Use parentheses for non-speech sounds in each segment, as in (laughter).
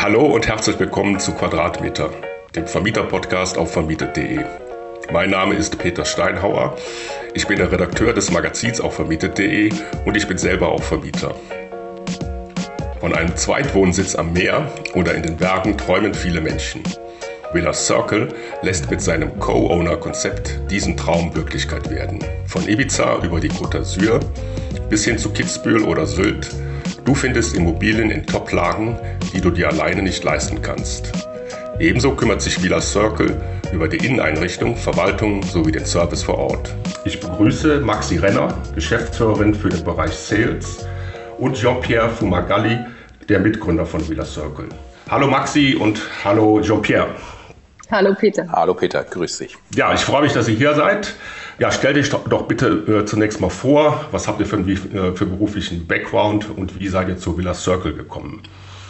Hallo und herzlich willkommen zu Quadratmeter, dem Vermieter-Podcast auf vermietet.de. Mein Name ist Peter Steinhauer. Ich bin der Redakteur des Magazins auf vermietet.de und ich bin selber auch Vermieter. Von einem Zweitwohnsitz am Meer oder in den Bergen träumen viele Menschen. Villa Circle lässt mit seinem Co-Owner-Konzept diesen Traum Wirklichkeit werden. Von Ibiza über die Côte d'Azur bis hin zu Kitzbühel oder Sylt. Du findest Immobilien in Top-Lagen, die du dir alleine nicht leisten kannst. Ebenso kümmert sich Villa Circle über die Inneneinrichtung, Verwaltung sowie den Service vor Ort. Ich begrüße Maxi Renner, Geschäftsführerin für den Bereich Sales und Jean-Pierre Fumagalli, der Mitgründer von Villa Circle. Hallo Maxi und hallo Jean-Pierre. Hallo Peter. Hallo Peter, grüß dich. Ja, ich freue mich, dass ihr hier seid. Ja, stell dich doch, bitte äh, zunächst mal vor. Was habt ihr für einen äh, für beruflichen Background und wie seid ihr zu Villa Circle gekommen?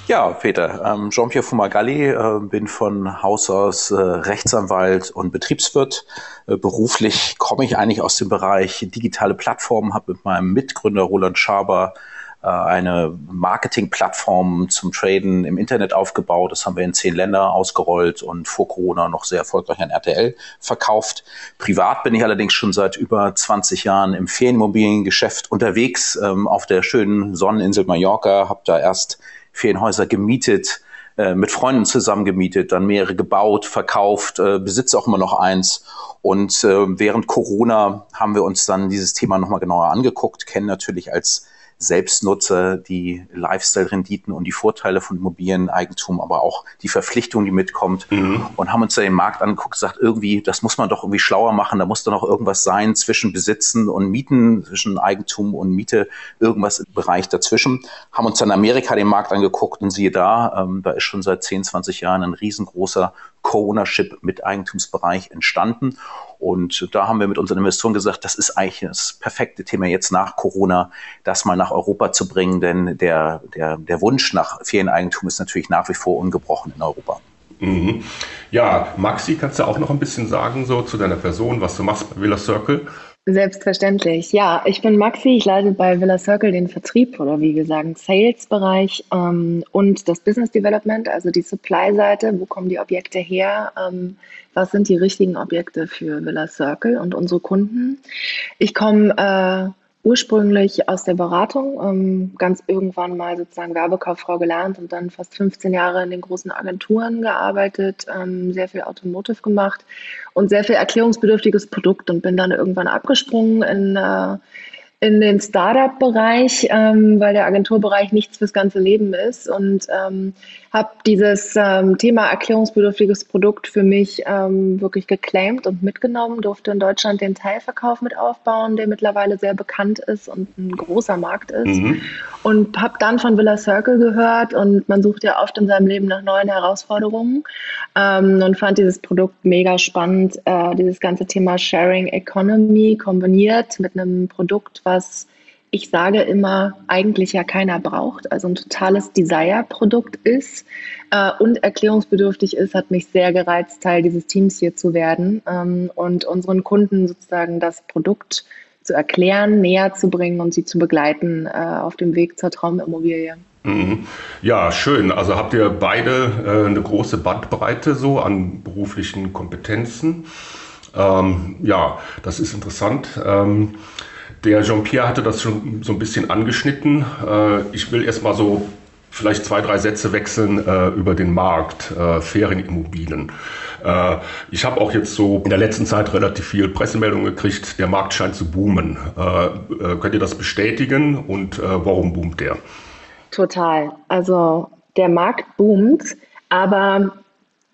Ja, Peter, ähm, Jean-Pierre Fumagalli, äh, bin von Haus aus äh, Rechtsanwalt und Betriebswirt. Äh, beruflich komme ich eigentlich aus dem Bereich digitale Plattformen, habe mit meinem Mitgründer Roland Schaber eine Marketingplattform zum Traden im Internet aufgebaut. Das haben wir in zehn Länder ausgerollt und vor Corona noch sehr erfolgreich an RTL verkauft. Privat bin ich allerdings schon seit über 20 Jahren im Ferienimmobiliengeschäft unterwegs ähm, auf der schönen Sonneninsel Mallorca. Habe da erst Ferienhäuser gemietet, äh, mit Freunden zusammen gemietet, dann mehrere gebaut, verkauft, äh, besitze auch immer noch eins. Und äh, während Corona haben wir uns dann dieses Thema nochmal genauer angeguckt, kennen natürlich als Selbstnutzer die Lifestyle-Renditen und die Vorteile von Immobilieneigentum, aber auch die Verpflichtung, die mitkommt mhm. und haben uns da den Markt angeguckt, gesagt, irgendwie, das muss man doch irgendwie schlauer machen, da muss doch noch irgendwas sein zwischen Besitzen und Mieten, zwischen Eigentum und Miete, irgendwas im Bereich dazwischen. Haben uns dann Amerika den Markt angeguckt und siehe da, ähm, da ist schon seit 10, 20 Jahren ein riesengroßer Co-Ownership mit Eigentumsbereich entstanden. Und da haben wir mit unseren Investoren gesagt, das ist eigentlich das perfekte Thema jetzt nach Corona, das mal nach Europa zu bringen, denn der, der, der Wunsch nach Ferieneigentum ist natürlich nach wie vor ungebrochen in Europa. Mhm. Ja, Maxi, kannst du auch noch ein bisschen sagen, so zu deiner Person, was du machst bei Villa Circle? Selbstverständlich. Ja, ich bin Maxi. Ich leite bei Villa Circle den Vertrieb oder wie wir sagen Sales-Bereich ähm, und das Business Development, also die Supply-Seite. Wo kommen die Objekte her? Ähm, was sind die richtigen Objekte für Villa Circle und unsere Kunden? Ich komme äh, ursprünglich aus der Beratung, ähm, ganz irgendwann mal sozusagen Werbekauffrau gelernt und dann fast 15 Jahre in den großen Agenturen gearbeitet, ähm, sehr viel Automotive gemacht und sehr viel erklärungsbedürftiges Produkt und bin dann irgendwann abgesprungen in äh, in den Startup-Bereich, ähm, weil der Agenturbereich nichts fürs ganze Leben ist und ähm, habe dieses ähm, Thema erklärungsbedürftiges Produkt für mich ähm, wirklich geclaimed und mitgenommen, durfte in Deutschland den Teilverkauf mit aufbauen, der mittlerweile sehr bekannt ist und ein großer Markt ist mhm. und habe dann von Villa Circle gehört und man sucht ja oft in seinem Leben nach neuen Herausforderungen ähm, und fand dieses Produkt mega spannend, äh, dieses ganze Thema Sharing Economy kombiniert mit einem Produkt, was ich sage immer, eigentlich ja keiner braucht, also ein totales Desire-Produkt ist äh, und erklärungsbedürftig ist, hat mich sehr gereizt, Teil dieses Teams hier zu werden ähm, und unseren Kunden sozusagen das Produkt zu erklären, näher zu bringen und sie zu begleiten äh, auf dem Weg zur Traumimmobilie. Mhm. Ja, schön. Also habt ihr beide äh, eine große Bandbreite so an beruflichen Kompetenzen. Ähm, ja, das ist interessant. Ähm, der Jean-Pierre hatte das schon so ein bisschen angeschnitten. Äh, ich will erst mal so vielleicht zwei, drei Sätze wechseln äh, über den Markt, äh, Ferienimmobilien. Ich habe auch jetzt so in der letzten Zeit relativ viel Pressemeldungen gekriegt, der Markt scheint zu boomen. Könnt ihr das bestätigen und warum boomt der? Total. Also der Markt boomt, aber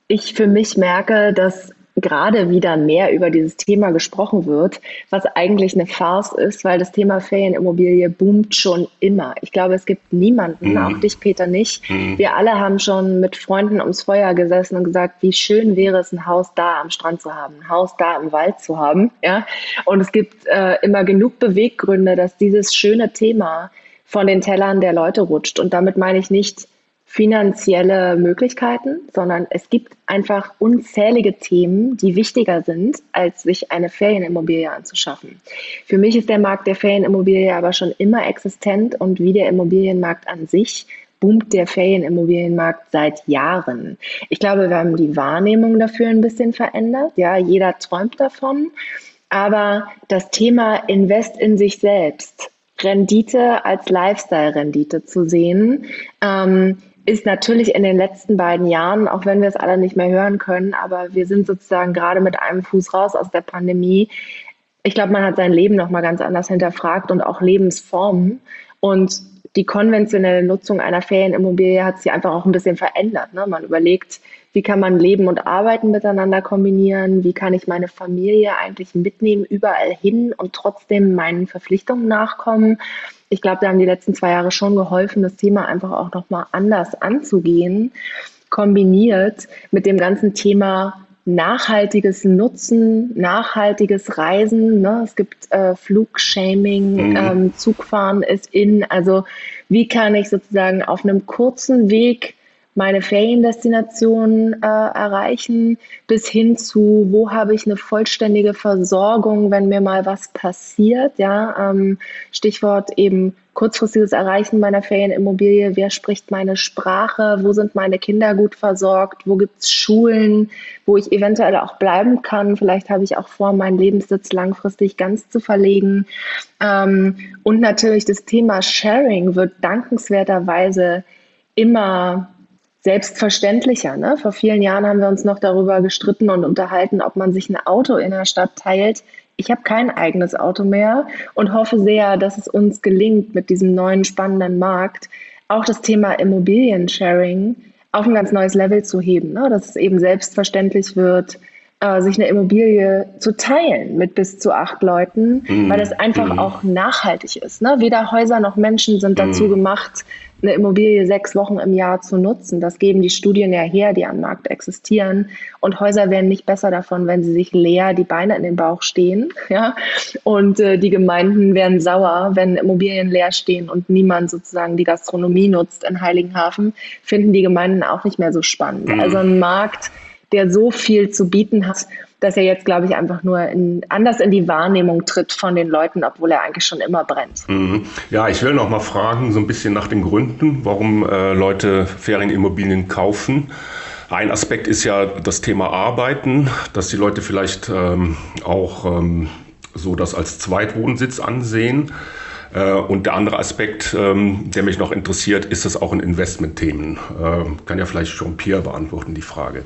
ich für mich merke, dass gerade wieder mehr über dieses Thema gesprochen wird, was eigentlich eine Farce ist, weil das Thema Ferienimmobilie boomt schon immer. Ich glaube, es gibt niemanden, mhm. auch dich, Peter, nicht. Mhm. Wir alle haben schon mit Freunden ums Feuer gesessen und gesagt, wie schön wäre es, ein Haus da am Strand zu haben, ein Haus da im Wald zu haben. Ja? Und es gibt äh, immer genug Beweggründe, dass dieses schöne Thema von den Tellern der Leute rutscht. Und damit meine ich nicht, finanzielle Möglichkeiten, sondern es gibt einfach unzählige Themen, die wichtiger sind, als sich eine Ferienimmobilie anzuschaffen. Für mich ist der Markt der Ferienimmobilie aber schon immer existent und wie der Immobilienmarkt an sich boomt der Ferienimmobilienmarkt seit Jahren. Ich glaube, wir haben die Wahrnehmung dafür ein bisschen verändert. Ja, jeder träumt davon. Aber das Thema Invest in sich selbst, Rendite als Lifestyle-Rendite zu sehen, ähm, ist natürlich in den letzten beiden Jahren, auch wenn wir es alle nicht mehr hören können, aber wir sind sozusagen gerade mit einem Fuß raus aus der Pandemie. Ich glaube, man hat sein Leben nochmal ganz anders hinterfragt und auch Lebensformen. Und die konventionelle Nutzung einer Ferienimmobilie hat sich einfach auch ein bisschen verändert. Ne? Man überlegt, wie kann man Leben und Arbeiten miteinander kombinieren? Wie kann ich meine Familie eigentlich mitnehmen überall hin und trotzdem meinen Verpflichtungen nachkommen? Ich glaube, da haben die letzten zwei Jahre schon geholfen, das Thema einfach auch nochmal anders anzugehen, kombiniert mit dem ganzen Thema nachhaltiges Nutzen, nachhaltiges Reisen. Ne? Es gibt äh, Flugshaming, mhm. ähm, Zugfahren ist in. Also wie kann ich sozusagen auf einem kurzen Weg meine Feriendestination äh, erreichen, bis hin zu, wo habe ich eine vollständige Versorgung, wenn mir mal was passiert. Ja, ähm, Stichwort eben kurzfristiges Erreichen meiner Ferienimmobilie. Wer spricht meine Sprache? Wo sind meine Kinder gut versorgt? Wo gibt es Schulen, wo ich eventuell auch bleiben kann? Vielleicht habe ich auch vor, meinen Lebenssitz langfristig ganz zu verlegen. Ähm, und natürlich das Thema Sharing wird dankenswerterweise immer selbstverständlicher. Ne? Vor vielen Jahren haben wir uns noch darüber gestritten und unterhalten, ob man sich ein Auto in der Stadt teilt. Ich habe kein eigenes Auto mehr und hoffe sehr, dass es uns gelingt, mit diesem neuen spannenden Markt auch das Thema Immobilien-Sharing auf ein ganz neues Level zu heben. Ne? Dass es eben selbstverständlich wird, äh, sich eine Immobilie zu teilen mit bis zu acht Leuten, mm. weil es einfach mm. auch nachhaltig ist. Ne? Weder Häuser noch Menschen sind dazu mm. gemacht, eine Immobilie sechs Wochen im Jahr zu nutzen. Das geben die Studien ja her, die am Markt existieren. Und Häuser werden nicht besser davon, wenn sie sich leer die Beine in den Bauch stehen. (laughs) Ja? Und äh, die Gemeinden werden sauer, wenn Immobilien leer stehen und niemand sozusagen die Gastronomie nutzt in Heiligenhafen, finden die Gemeinden auch nicht mehr so spannend. Mhm. Also ein Markt, der so viel zu bieten hat, dass er jetzt, glaube ich, einfach nur in, anders in die Wahrnehmung tritt von den Leuten, obwohl er eigentlich schon immer brennt. Mhm. Ja, ich will noch mal fragen, so ein bisschen nach den Gründen, warum äh, Leute Ferienimmobilien kaufen. Ein Aspekt ist ja das Thema Arbeiten, dass die Leute vielleicht ähm, auch ähm, so das als Zweitwohnsitz ansehen. Äh, und der andere Aspekt, ähm, der mich noch interessiert, ist es auch in Investmentthemen. Äh, kann ja vielleicht Jean-Pierre beantworten, die Frage.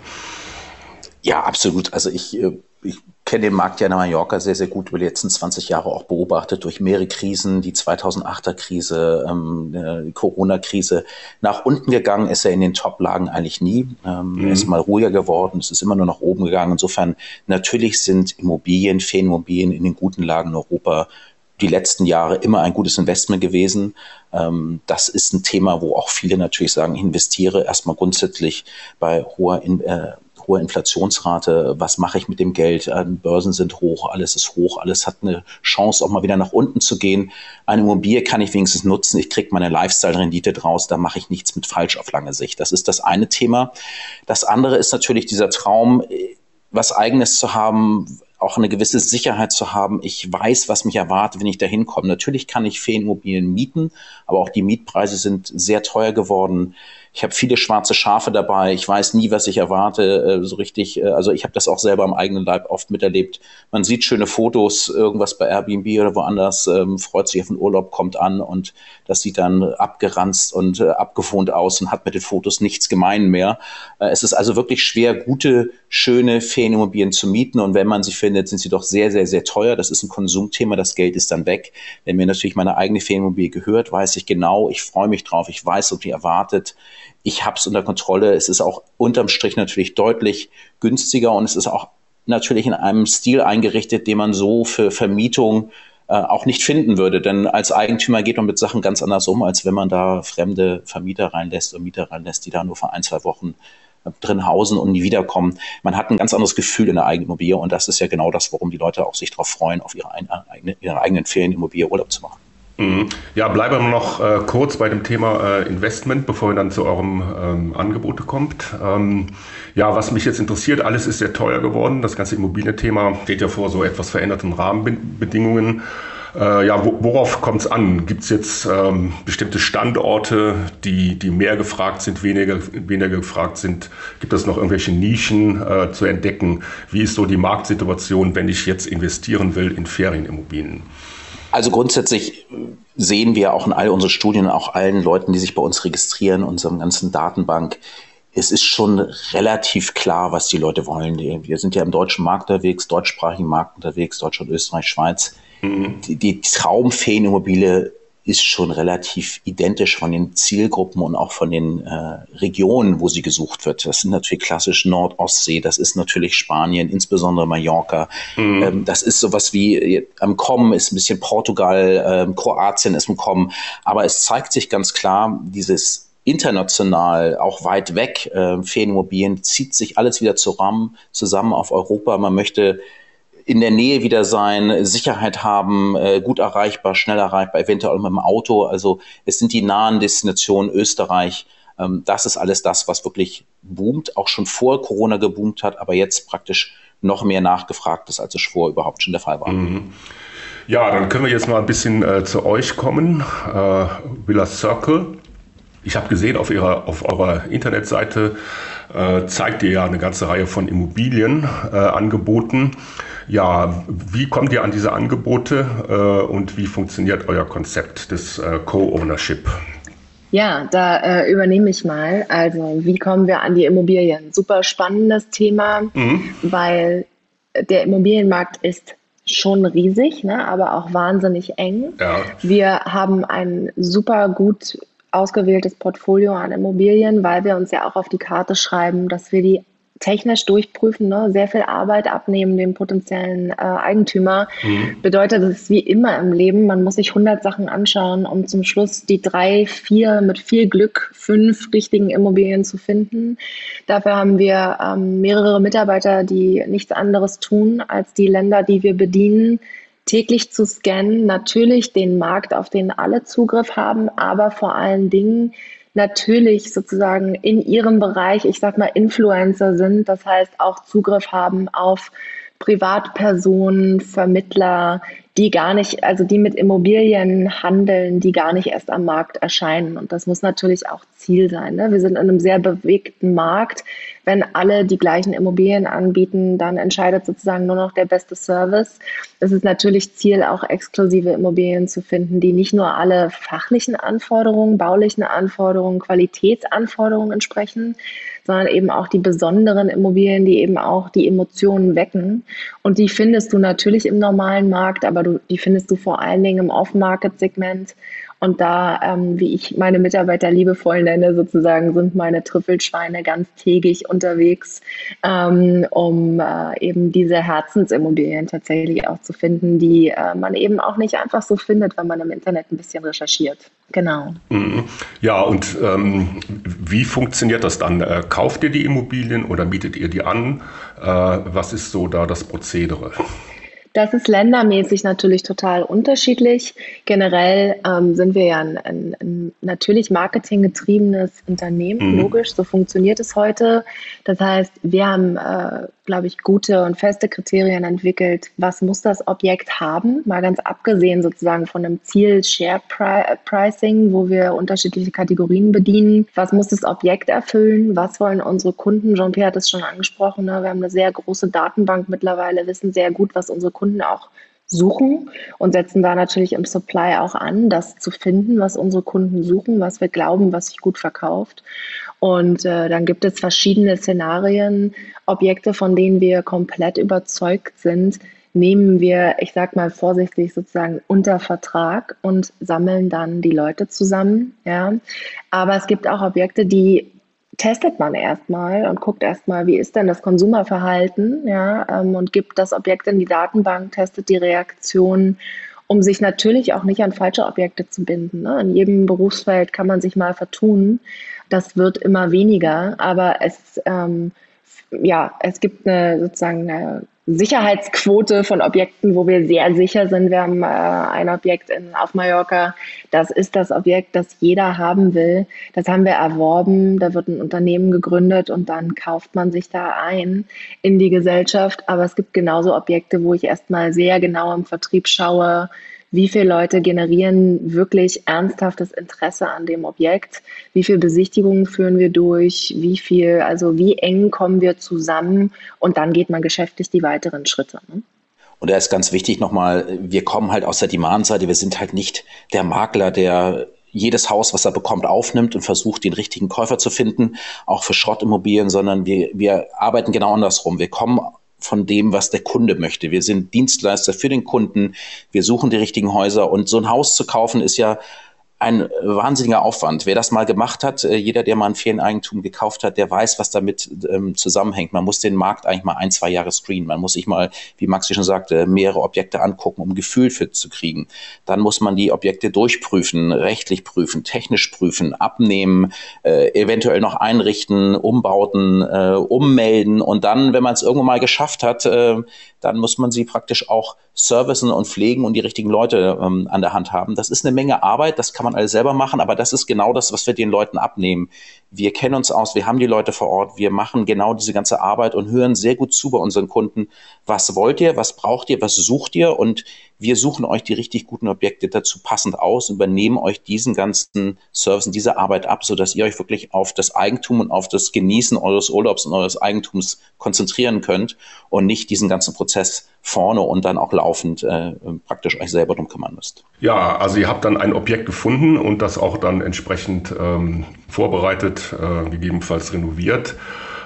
Ja, absolut. Also ich, äh, ich kenne den Markt ja in Mallorca sehr, sehr gut über die letzten 20 Jahre auch beobachtet durch mehrere Krisen, die 2008er Krise, ähm, die Corona-Krise. Nach unten gegangen ist er in den Top-Lagen eigentlich nie. Ähm, mhm. Er ist mal ruhiger geworden, es ist immer nur nach oben gegangen. Insofern, natürlich sind Immobilien, Ferienimmobilien in den guten Lagen in Europa die letzten Jahre immer ein gutes Investment gewesen. Ähm, das ist ein Thema, wo auch viele natürlich sagen, investiere erstmal grundsätzlich bei hoher in, äh, hohe Inflationsrate, was mache ich mit dem Geld? Äh, Börsen sind hoch, alles ist hoch, alles hat eine Chance, auch mal wieder nach unten zu gehen. Eine Immobilie kann ich wenigstens nutzen, ich kriege meine Lifestyle-Rendite draus, da mache ich nichts mit falsch auf lange Sicht. Das ist das eine Thema. Das andere ist natürlich dieser Traum, was eigenes zu haben, auch eine gewisse Sicherheit zu haben. Ich weiß, was mich erwartet, wenn ich da hinkomme. Natürlich kann ich Ferienimmobilien mieten, aber auch die Mietpreise sind sehr teuer geworden. Ich habe viele schwarze Schafe dabei. Ich weiß nie, was ich erwarte, äh, so richtig. Äh, also ich habe das auch selber am eigenen Leib oft miterlebt. Man sieht schöne Fotos, irgendwas bei Airbnb oder woanders, ähm, freut sich auf den Urlaub, kommt an und das sieht dann abgeranzt und äh, abgewohnt aus und hat mit den Fotos nichts gemein mehr. Äh, es ist also wirklich schwer, gute, schöne Ferienimmobilien zu mieten und wenn man sie findet, sind sie doch sehr, sehr, sehr teuer. Das ist ein Konsumthema, das Geld ist dann weg. Wenn mir natürlich meine eigene Ferienimmobilie gehört, weiß ich genau, ich freue mich drauf, ich weiß, was mich erwartet ich habe es unter Kontrolle. Es ist auch unterm Strich natürlich deutlich günstiger und es ist auch natürlich in einem Stil eingerichtet, den man so für Vermietung äh, auch nicht finden würde. Denn als Eigentümer geht man mit Sachen ganz anders um, als wenn man da fremde Vermieter reinlässt und Mieter reinlässt, die da nur für ein, zwei Wochen äh, drin hausen und nie wiederkommen. Man hat ein ganz anderes Gefühl in der eigenen Immobilie und das ist ja genau das, warum die Leute auch sich darauf freuen, auf ihre, eigene, ihre eigenen Ferienimmobilie Urlaub zu machen. Mhm. Ja, bleiben wir noch äh, kurz bei dem Thema äh, Investment, bevor ihr dann zu eurem ähm, Angebot kommt. Ähm, ja, was mich jetzt interessiert, alles ist sehr teuer geworden. Das ganze Immobilienthema steht ja vor so etwas veränderten Rahmenbedingungen. Äh, ja, worauf kommt es an? Gibt es jetzt ähm, bestimmte Standorte, die, die mehr gefragt sind, weniger, weniger gefragt sind? Gibt es noch irgendwelche Nischen äh, zu entdecken? Wie ist so die Marktsituation, wenn ich jetzt investieren will in Ferienimmobilien? Also grundsätzlich sehen wir auch in all unseren Studien, auch allen Leuten, die sich bei uns registrieren, unserem ganzen Datenbank, es ist schon relativ klar, was die Leute wollen. Wir sind ja im deutschen Markt unterwegs, deutschsprachigen Markt unterwegs, Deutschland, Österreich, Schweiz. Mhm. Die, die Traumferienimmobilie ist schon relativ identisch von den Zielgruppen und auch von den äh, Regionen, wo sie gesucht wird. Das sind natürlich klassisch Nord-Ostsee, das ist natürlich Spanien, insbesondere Mallorca. Mhm. Ähm, das ist sowas wie äh, am Kommen, ist ein bisschen Portugal, äh, Kroatien ist am Kommen. Aber es zeigt sich ganz klar, dieses international, auch weit weg, äh, Ferienimmobilien, zieht sich alles wieder zusammen, zusammen auf Europa. Man möchte in der Nähe wieder sein, Sicherheit haben, äh, gut erreichbar, schnell erreichbar, eventuell mit dem Auto. Also es sind die nahen Destinationen Österreich. Ähm, das ist alles das, was wirklich boomt, auch schon vor Corona geboomt hat, aber jetzt praktisch noch mehr nachgefragt ist, als es vorher überhaupt schon der Fall war. Mhm. Ja, dann können wir jetzt mal ein bisschen äh, zu euch kommen. Äh, Villa Circle ich habe gesehen, auf, ihrer, auf eurer Internetseite äh, zeigt ihr ja eine ganze Reihe von Immobilienangeboten. Äh, ja, wie kommt ihr an diese Angebote äh, und wie funktioniert euer Konzept des äh, Co-Ownership? Ja, da äh, übernehme ich mal. Also, wie kommen wir an die Immobilien? Super spannendes Thema, mhm. weil der Immobilienmarkt ist schon riesig, ne, aber auch wahnsinnig eng. Ja. Wir haben ein super gut ausgewähltes Portfolio an Immobilien, weil wir uns ja auch auf die Karte schreiben, dass wir die technisch durchprüfen, ne? sehr viel Arbeit abnehmen dem potenziellen äh, Eigentümer. Mhm. Bedeutet es wie immer im Leben, man muss sich 100 Sachen anschauen, um zum Schluss die drei, vier, mit viel Glück fünf richtigen Immobilien zu finden. Dafür haben wir ähm, mehrere Mitarbeiter, die nichts anderes tun, als die Länder, die wir bedienen, täglich zu scannen, natürlich den Markt, auf den alle Zugriff haben, aber vor allen Dingen natürlich sozusagen in ihrem Bereich, ich sag mal, Influencer sind, das heißt auch Zugriff haben auf Privatpersonen, Vermittler, die gar nicht, also die mit Immobilien handeln, die gar nicht erst am Markt erscheinen. Und das muss natürlich auch Ziel sein. Ne? Wir sind in einem sehr bewegten Markt. Wenn alle die gleichen Immobilien anbieten, dann entscheidet sozusagen nur noch der beste Service. Es ist natürlich Ziel, auch exklusive Immobilien zu finden, die nicht nur alle fachlichen Anforderungen, baulichen Anforderungen, Qualitätsanforderungen entsprechen, sondern eben auch die besonderen Immobilien, die eben auch die Emotionen wecken. Und die findest du natürlich im normalen Markt, aber du, die findest du vor allen Dingen im Off-Market-Segment. Und da, ähm, wie ich meine Mitarbeiter liebevoll nenne, sozusagen, sind meine Trüffelschweine ganz tägig unterwegs, ähm, um äh, eben diese Herzensimmobilien tatsächlich auch zu finden, die äh, man eben auch nicht einfach so findet, wenn man im Internet ein bisschen recherchiert. Genau. Mhm. Ja, und ähm, wie funktioniert das dann? Äh, kauft ihr die Immobilien oder mietet ihr die an? Äh, was ist so da das Prozedere? Das ist ländermäßig natürlich total unterschiedlich. Generell ähm, sind wir ja ein, ein, ein natürlich marketinggetriebenes Unternehmen, mhm. logisch, so funktioniert es heute. Das heißt, wir haben, äh, glaube ich, gute und feste Kriterien entwickelt, was muss das Objekt haben, mal ganz abgesehen sozusagen von einem Ziel Share Pricing, wo wir unterschiedliche Kategorien bedienen. Was muss das Objekt erfüllen? Was wollen unsere Kunden? Jean-Pierre hat es schon angesprochen, ne? wir haben eine sehr große Datenbank mittlerweile, wissen sehr gut, was unsere Kunden auch suchen und setzen da natürlich im Supply auch an, das zu finden, was unsere Kunden suchen, was wir glauben, was sich gut verkauft. Und äh, dann gibt es verschiedene Szenarien, Objekte, von denen wir komplett überzeugt sind, nehmen wir, ich sag mal vorsichtig sozusagen unter Vertrag und sammeln dann die Leute zusammen. Ja. Aber es gibt auch Objekte, die testet man erstmal und guckt erstmal, wie ist denn das Konsumerverhalten, ja, ähm, und gibt das Objekt in die Datenbank, testet die Reaktion, um sich natürlich auch nicht an falsche Objekte zu binden. Ne? In jedem Berufsfeld kann man sich mal vertun. Das wird immer weniger, aber es, ähm, ja, es gibt eine sozusagen eine Sicherheitsquote von Objekten, wo wir sehr sicher sind. Wir haben äh, ein Objekt in, auf Mallorca. Das ist das Objekt, das jeder haben will. Das haben wir erworben. Da wird ein Unternehmen gegründet und dann kauft man sich da ein in die Gesellschaft. Aber es gibt genauso Objekte, wo ich erstmal sehr genau im Vertrieb schaue, wie viele Leute generieren wirklich ernsthaftes Interesse an dem Objekt, wie viele Besichtigungen führen wir durch, wie viel, also wie eng kommen wir zusammen und dann geht man geschäftlich die weiteren Schritte. Ne? Und da ist ganz wichtig nochmal, wir kommen halt aus der Demand-Seite, wir sind halt nicht der Makler, der jedes Haus, was er bekommt, aufnimmt und versucht, den richtigen Käufer zu finden, auch für Schrottimmobilien, sondern wir, wir arbeiten genau andersrum. Wir kommen von dem, was der Kunde möchte. Wir sind Dienstleister für den Kunden. Wir suchen die richtigen Häuser und so ein Haus zu kaufen ist ja ein wahnsinniger Aufwand. Wer das mal gemacht hat, äh, jeder, der mal ein Ferieneigentum gekauft hat, der weiß, was damit ähm, zusammenhängt. Man muss den Markt eigentlich mal ein, zwei Jahre screenen. Man muss sich mal, wie Maxi schon sagte, mehrere Objekte angucken, um Gefühl für zu kriegen. Dann muss man die Objekte durchprüfen, rechtlich prüfen, technisch prüfen, abnehmen, äh, eventuell noch einrichten, umbauten, äh, ummelden und dann, wenn man es irgendwann mal geschafft hat, äh, dann muss man sie praktisch auch servicen und pflegen und die richtigen Leute ähm, an der Hand haben. Das ist eine Menge Arbeit, das kann man alles selber machen, aber das ist genau das, was wir den Leuten abnehmen. Wir kennen uns aus, wir haben die Leute vor Ort, wir machen genau diese ganze Arbeit und hören sehr gut zu bei unseren Kunden. Was wollt ihr, was braucht ihr, was sucht ihr und wir suchen euch die richtig guten Objekte dazu passend aus und übernehmen euch diesen ganzen Service und diese Arbeit ab, sodass ihr euch wirklich auf das Eigentum und auf das Genießen eures Urlaubs und eures Eigentums konzentrieren könnt und nicht diesen ganzen Prozess vorne und dann auch laufend äh, praktisch euch selber drum kümmern müsst. Ja, also ihr habt dann ein Objekt gefunden und das auch dann entsprechend ähm, vorbereitet, äh, gegebenenfalls renoviert.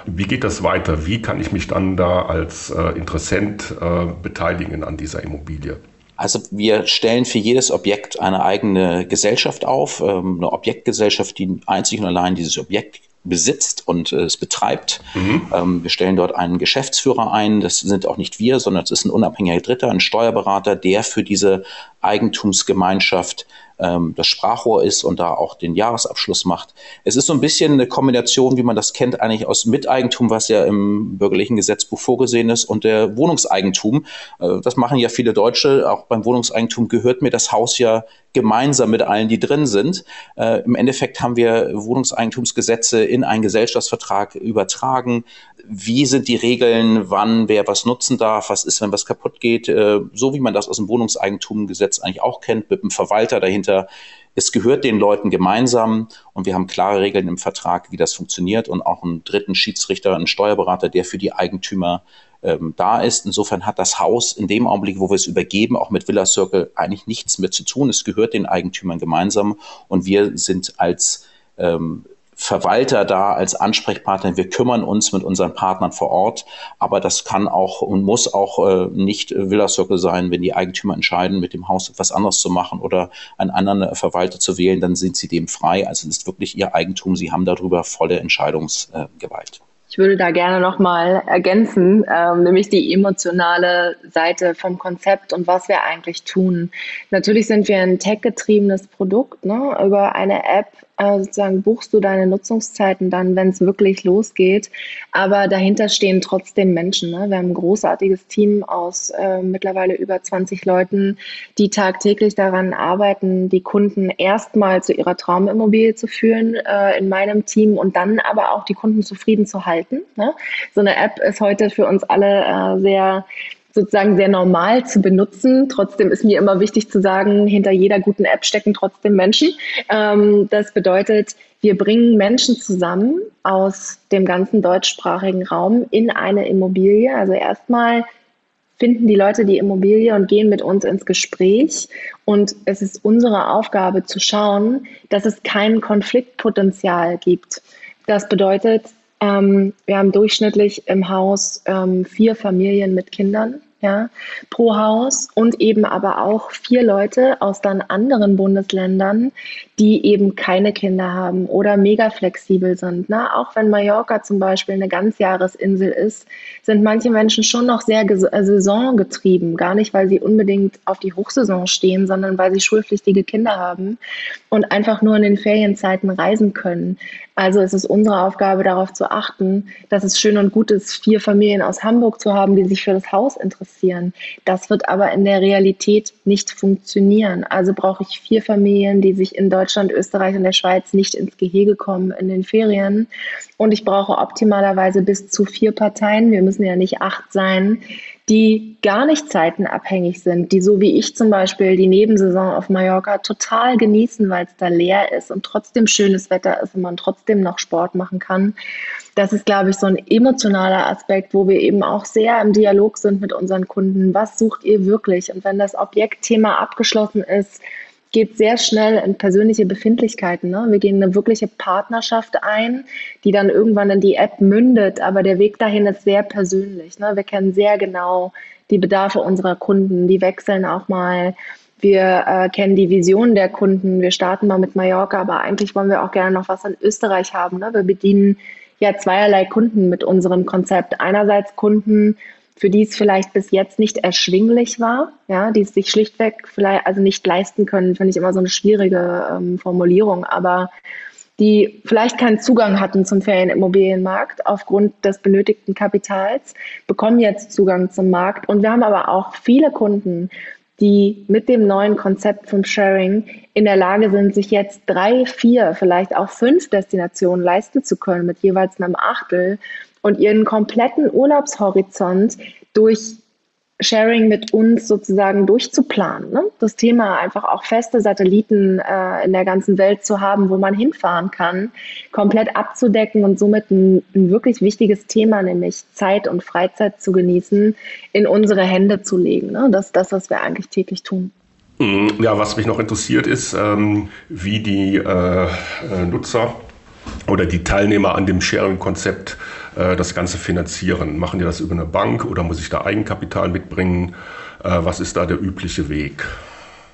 Wie geht das weiter? Wie kann ich mich dann da als äh, Interessent äh, beteiligen an dieser Immobilie? Also wir stellen für jedes Objekt eine eigene Gesellschaft auf, ähm, eine Objektgesellschaft, die einzig und allein dieses Objekt besitzt und äh, es betreibt. Mhm. Ähm, wir stellen dort einen Geschäftsführer ein. Das sind auch nicht wir, sondern es ist ein unabhängiger Dritter, ein Steuerberater, der für diese Eigentumsgemeinschaft ähm, das Sprachrohr ist und da auch den Jahresabschluss macht. Es ist so ein bisschen eine Kombination, wie man das kennt, eigentlich aus Miteigentum, was ja im bürgerlichen Gesetzbuch vorgesehen ist, und der Wohnungseigentum. Äh, das machen ja viele Deutsche. Auch beim Wohnungseigentum gehört mir das Haus ja gemeinsam mit allen, die drin sind. Äh, Im Endeffekt haben wir Wohnungseigentumsgesetze in einen Gesellschaftsvertrag übertragen. Wie sind die Regeln, wann wer was nutzen darf, was ist, wenn was kaputt geht, äh, so wie man das aus dem Wohnungseigentumgesetz eigentlich auch kennt, mit einem Verwalter dahinter. Es gehört den Leuten gemeinsam und wir haben klare Regeln im Vertrag, wie das funktioniert und auch einen dritten Schiedsrichter, einen Steuerberater, der für die Eigentümer ähm, da ist. Insofern hat das Haus in dem Augenblick, wo wir es übergeben, auch mit Villa Circle eigentlich nichts mehr zu tun. Es gehört den Eigentümern gemeinsam und wir sind als ähm, Verwalter da als Ansprechpartner. Wir kümmern uns mit unseren Partnern vor Ort, aber das kann auch und muss auch äh, nicht Villa Circle sein, wenn die Eigentümer entscheiden, mit dem Haus etwas anderes zu machen oder einen anderen Verwalter zu wählen, dann sind sie dem frei. Also es ist wirklich ihr Eigentum. Sie haben darüber volle Entscheidungsgewalt. Ich würde da gerne nochmal ergänzen, ähm, nämlich die emotionale Seite vom Konzept und was wir eigentlich tun. Natürlich sind wir ein tech-getriebenes Produkt. Ne? Über eine App äh, sozusagen buchst du deine Nutzungszeiten dann, wenn es wirklich losgeht. Aber dahinter stehen trotzdem Menschen. Ne? Wir haben ein großartiges Team aus äh, mittlerweile über 20 Leuten, die tagtäglich daran arbeiten, die Kunden erstmal zu ihrer Traumimmobilie zu führen äh, in meinem Team und dann aber auch die Kunden zufrieden zu halten. Ne? So eine App ist heute für uns alle äh, sehr sozusagen sehr normal zu benutzen. Trotzdem ist mir immer wichtig zu sagen, hinter jeder guten App stecken trotzdem Menschen. Ähm, das bedeutet, wir bringen Menschen zusammen aus dem ganzen deutschsprachigen Raum in eine Immobilie. Also erstmal finden die Leute die Immobilie und gehen mit uns ins Gespräch. Und es ist unsere Aufgabe zu schauen, dass es kein Konfliktpotenzial gibt. Das bedeutet, ähm, wir haben durchschnittlich im Haus ähm, vier Familien mit Kindern ja, pro Haus und eben aber auch vier Leute aus dann anderen Bundesländern, die eben keine Kinder haben oder mega flexibel sind. Ne? Auch wenn Mallorca zum Beispiel eine Ganzjahresinsel ist, sind manche Menschen schon noch sehr äh, saisongetrieben. Gar nicht, weil sie unbedingt auf die Hochsaison stehen, sondern weil sie schulpflichtige Kinder haben und einfach nur in den Ferienzeiten reisen können. Also es ist unsere Aufgabe, darauf zu achten, dass es schön und gut ist, vier Familien aus Hamburg zu haben, die sich für das Haus interessieren. Das wird aber in der Realität nicht funktionieren. Also brauche ich vier Familien, die sich in Deutschland, Österreich und der Schweiz nicht ins Gehege kommen in den Ferien. Und ich brauche optimalerweise bis zu vier Parteien. Wir müssen ja nicht acht sein, die gar nicht zeitenabhängig sind, die so wie ich zum Beispiel die Nebensaison auf Mallorca total genießen, weil es da leer ist und trotzdem schönes Wetter ist und man trotzdem noch Sport machen kann. Das ist, glaube ich, so ein emotionaler Aspekt, wo wir eben auch sehr im Dialog sind mit unseren Kunden. Was sucht ihr wirklich? Und wenn das Objektthema abgeschlossen ist, geht sehr schnell in persönliche Befindlichkeiten. Ne? Wir gehen eine wirkliche Partnerschaft ein, die dann irgendwann in die App mündet, aber der Weg dahin ist sehr persönlich. Ne? Wir kennen sehr genau die Bedarfe unserer Kunden, die wechseln auch mal. Wir äh, kennen die Vision der Kunden. Wir starten mal mit Mallorca, aber eigentlich wollen wir auch gerne noch was in Österreich haben. Ne? Wir bedienen ja zweierlei Kunden mit unserem Konzept. Einerseits Kunden, für die es vielleicht bis jetzt nicht erschwinglich war, ja, die es sich schlichtweg vielleicht also nicht leisten können, finde ich immer so eine schwierige ähm, Formulierung, aber die vielleicht keinen Zugang hatten zum Ferienimmobilienmarkt aufgrund des benötigten Kapitals, bekommen jetzt Zugang zum Markt. Und wir haben aber auch viele Kunden, die mit dem neuen Konzept vom Sharing in der Lage sind, sich jetzt drei, vier, vielleicht auch fünf Destinationen leisten zu können mit jeweils einem Achtel und ihren kompletten Urlaubshorizont durch Sharing mit uns sozusagen durchzuplanen. Ne? Das Thema einfach auch feste Satelliten äh, in der ganzen Welt zu haben, wo man hinfahren kann, komplett abzudecken und somit ein, ein, wirklich wichtiges Thema, nämlich Zeit und Freizeit zu genießen, in unsere Hände zu legen. Ne? Das ist das, was wir eigentlich täglich tun. Mhm. Ja, was mich noch interessiert ist, ähm, wie die äh, äh Nutzer oder die Teilnehmer an dem Sharing-Konzept äh, das Ganze finanzieren? Machen die das über eine Bank oder muss ich da Eigenkapital mitbringen? Äh, was ist da der übliche Weg?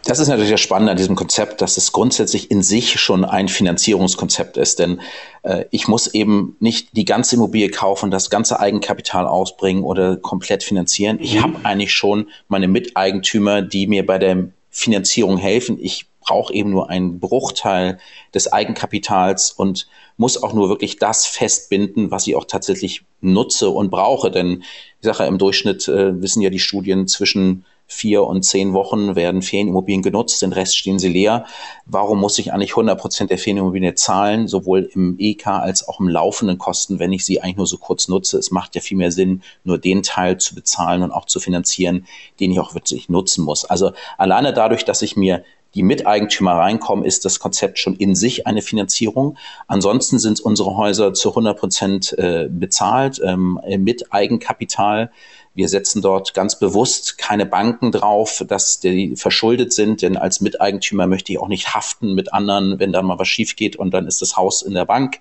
Das ist natürlich das Spannende an diesem Konzept, dass es grundsätzlich in sich schon ein Finanzierungskonzept ist. Denn äh, ich muss eben nicht die ganze Immobilie kaufen, das ganze Eigenkapital ausbringen oder komplett finanzieren. Ich mhm. habe eigentlich schon meine Miteigentümer, die mir bei der Finanzierung helfen. Ich brauche eben nur einen Bruchteil des Eigenkapitals und muss auch nur wirklich das festbinden, was ich auch tatsächlich nutze und brauche. Denn ich sage ja, im Durchschnitt äh, wissen ja die Studien zwischen vier und zehn Wochen werden Ferienimmobilien genutzt, den Rest stehen sie leer. Warum muss ich eigentlich 100 Prozent der Ferienimmobilien zahlen, sowohl im EK als auch im laufenden Kosten, wenn ich sie eigentlich nur so kurz nutze? Es macht ja viel mehr Sinn, nur den Teil zu bezahlen und auch zu finanzieren, den ich auch wirklich nutzen muss. Also alleine dadurch, dass ich mir die Miteigentümer reinkommen, ist das Konzept schon in sich eine Finanzierung. Ansonsten sind unsere Häuser zu 100 Prozent äh, bezahlt ähm, mit Eigenkapital. Wir setzen dort ganz bewusst keine Banken drauf, dass die verschuldet sind, denn als Miteigentümer möchte ich auch nicht haften mit anderen, wenn dann mal was schief geht und dann ist das Haus in der Bank.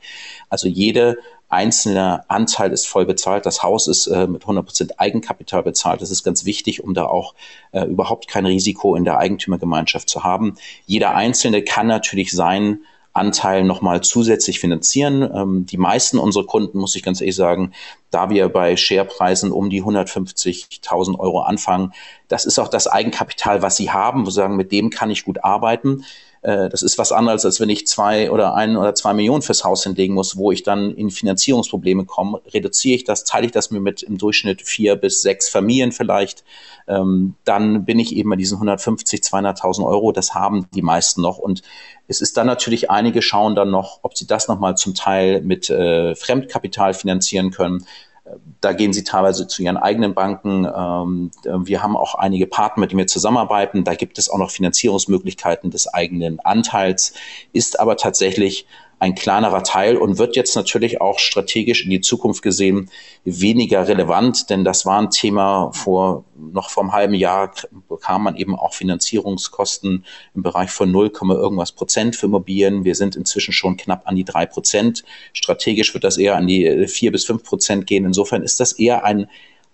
Also jede einzelne Anteil ist voll bezahlt. Das Haus ist äh, mit 100% Eigenkapital bezahlt. Das ist ganz wichtig, um da auch äh, überhaupt kein Risiko in der Eigentümergemeinschaft zu haben. Jeder Einzelne kann natürlich sein Anteil nochmal zusätzlich finanzieren. Ähm, die meisten unserer Kunden, muss ich ganz ehrlich sagen, da wir bei Sharepreisen um die 150.000 Euro anfangen, das ist auch das Eigenkapital, was sie haben, wo sie sagen, mit dem kann ich gut arbeiten. Äh, das ist was anderes, als wenn ich zwei oder ein oder zwei Millionen fürs Haus hinlegen muss, wo ich dann in Finanzierungsprobleme komme. Reduziere ich das, teile ich das mir mit im Durchschnitt vier bis sechs Familien vielleicht, ähm, dann bin ich eben bei diesen 150, 200.000 Euro. Das haben die meisten noch. Und es ist dann natürlich, einige schauen dann noch, ob sie das nochmal zum Teil mit äh, Fremdkapital finanzieren können. Da gehen sie teilweise zu ihren eigenen Banken. Ähm, wir haben auch einige Partner, mit denen wir zusammenarbeiten. Da gibt es auch noch Finanzierungsmöglichkeiten des eigenen Anteils, ist aber tatsächlich ein kleinerer Teil und wird jetzt natürlich auch strategisch in die Zukunft gesehen weniger relevant, denn das war ein Thema vor noch vor einem halben Jahr bekam man eben auch Finanzierungskosten im Bereich von 0, irgendwas Prozent für Immobilien. Wir sind inzwischen schon knapp an die drei Prozent. Strategisch wird das eher an die vier bis fünf Prozent gehen. Insofern ist das eher ein